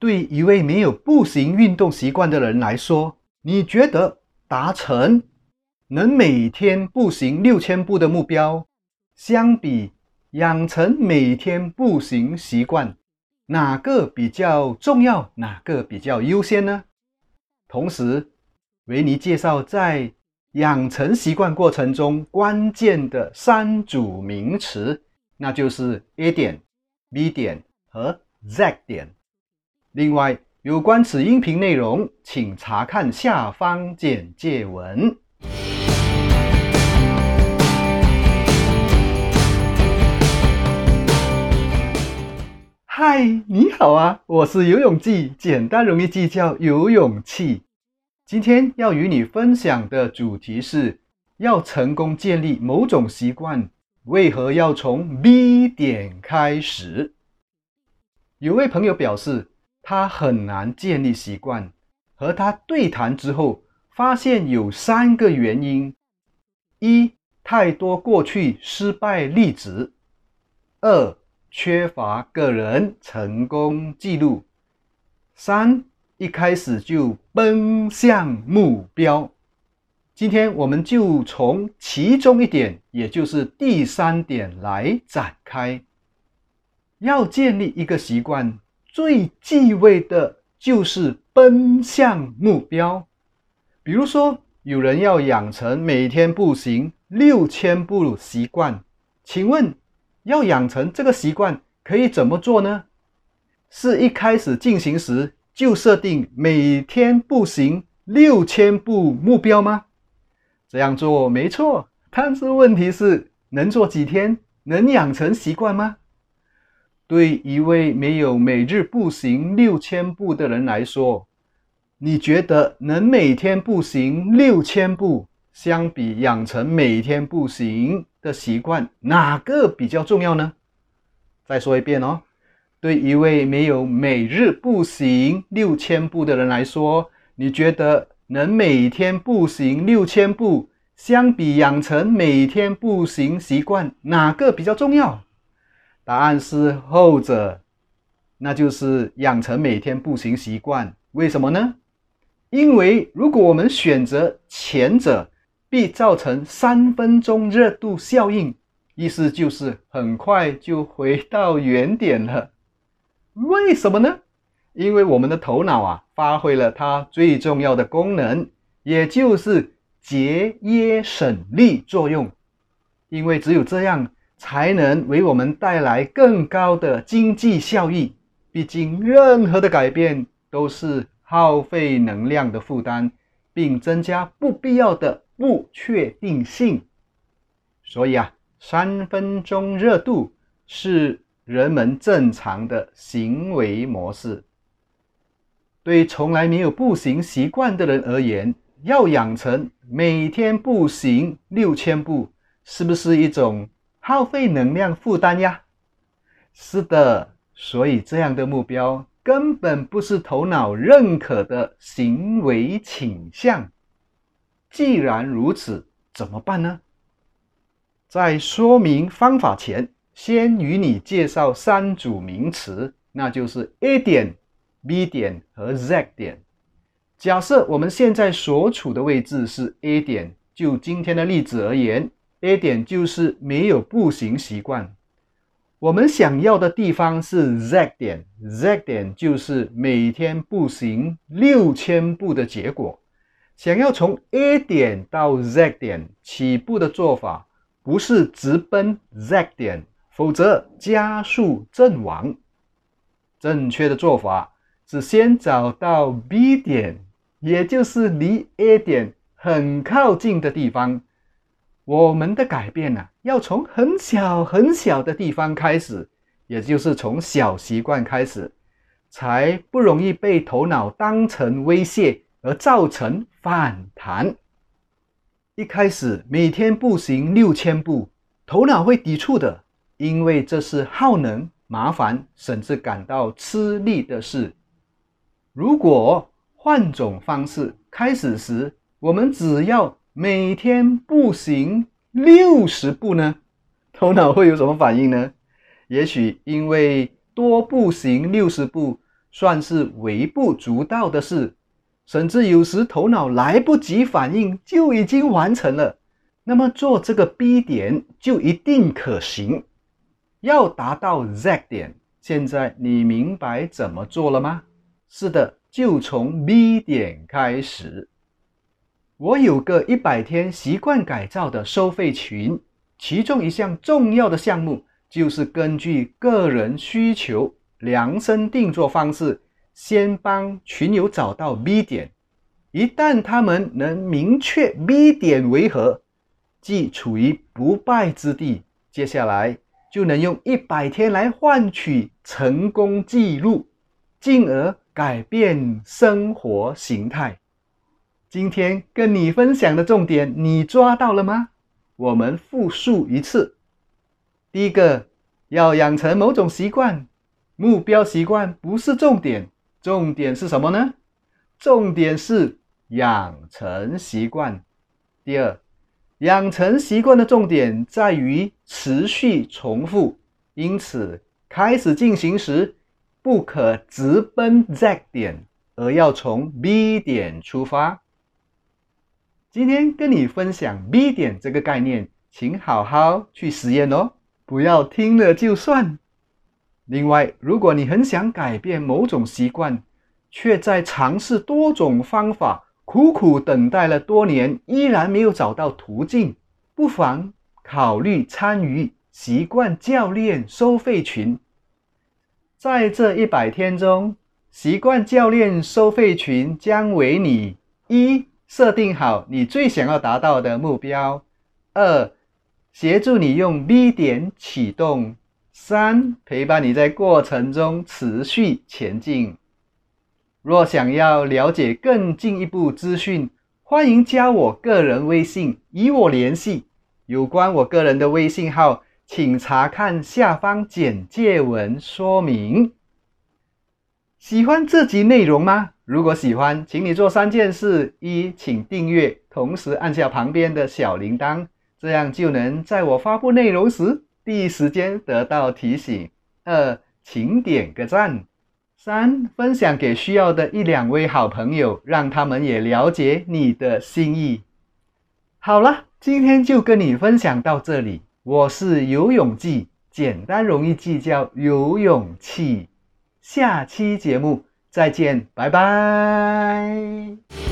对一位没有步行运动习惯的人来说，你觉得达成能每天步行六千步的目标，相比养成每天步行习惯，哪个比较重要？哪个比较优先呢？同时，维尼介绍在养成习惯过程中关键的三组名词，那就是 A 点、B 点和 Z 点。另外，有关此音频内容，请查看下方简介文。嗨，你好啊，我是游泳记，简单容易记叫游泳器。今天要与你分享的主题是：要成功建立某种习惯，为何要从 B 点开始？有位朋友表示，他很难建立习惯。和他对谈之后，发现有三个原因：一、太多过去失败例子；二、缺乏个人成功记录；三。一开始就奔向目标。今天我们就从其中一点，也就是第三点来展开。要建立一个习惯，最忌讳的就是奔向目标。比如说，有人要养成每天步行六千步习惯，请问要养成这个习惯可以怎么做呢？是一开始进行时。就设定每天步行六千步目标吗？这样做没错，但是问题是能做几天？能养成习惯吗？对一位没有每日步行六千步的人来说，你觉得能每天步行六千步，相比养成每天步行的习惯，哪个比较重要呢？再说一遍哦。对一位没有每日步行六千步的人来说，你觉得能每天步行六千步，相比养成每天步行习惯，哪个比较重要？答案是后者，那就是养成每天步行习惯。为什么呢？因为如果我们选择前者，必造成三分钟热度效应，意思就是很快就回到原点了。为什么呢？因为我们的头脑啊，发挥了它最重要的功能，也就是节约省力作用。因为只有这样，才能为我们带来更高的经济效益。毕竟，任何的改变都是耗费能量的负担，并增加不必要的不确定性。所以啊，三分钟热度是。人们正常的行为模式，对从来没有步行习惯的人而言，要养成每天步行六千步，是不是一种耗费能量负担呀？是的，所以这样的目标根本不是头脑认可的行为倾向。既然如此，怎么办呢？在说明方法前。先与你介绍三组名词，那就是 A 点、B 点和 Z 点。假设我们现在所处的位置是 A 点，就今天的例子而言，A 点就是没有步行习惯。我们想要的地方是 Z 点，Z 点就是每天步行六千步的结果。想要从 A 点到 Z 点起步的做法，不是直奔 Z 点。否则加速阵亡。正确的做法是先找到 B 点，也就是离 A 点很靠近的地方。我们的改变呢，要从很小很小的地方开始，也就是从小习惯开始，才不容易被头脑当成威胁而造成反弹。一开始每天步行六千步，头脑会抵触的。因为这是耗能、麻烦，甚至感到吃力的事。如果换种方式，开始时我们只要每天步行六十步呢？头脑会有什么反应呢？也许因为多步行六十步，算是微不足道的事，甚至有时头脑来不及反应就已经完成了。那么做这个 B 点就一定可行。要达到 Z 点，现在你明白怎么做了吗？是的，就从 B 点开始。我有个一百天习惯改造的收费群，其中一项重要的项目就是根据个人需求量身定做方式，先帮群友找到 B 点。一旦他们能明确 B 点为何，即处于不败之地，接下来就能用一百天来换取成功记录，进而改变生活形态。今天跟你分享的重点，你抓到了吗？我们复述一次。第一个，要养成某种习惯，目标习惯不是重点，重点是什么呢？重点是养成习惯。第二，养成习惯的重点在于持续重复，因此开始进行时，不可直奔 Z 点，而要从 B 点出发。今天跟你分享 B 点这个概念，请好好去实验哦，不要听了就算。另外，如果你很想改变某种习惯，却在尝试多种方法，苦苦等待了多年，依然没有找到途径，不妨考虑参与习惯教练收费群。在这一百天中，习惯教练收费群将为你一。设定好你最想要达到的目标。二、协助你用 B 点启动。三、陪伴你在过程中持续前进。若想要了解更进一步资讯，欢迎加我个人微信与我联系。有关我个人的微信号，请查看下方简介文说明。喜欢这集内容吗？如果喜欢，请你做三件事：一，请订阅，同时按下旁边的小铃铛，这样就能在我发布内容时第一时间得到提醒；二，请点个赞；三，分享给需要的一两位好朋友，让他们也了解你的心意。好了，今天就跟你分享到这里。我是游泳记，简单容易记，叫有勇气。下期节目再见，拜拜。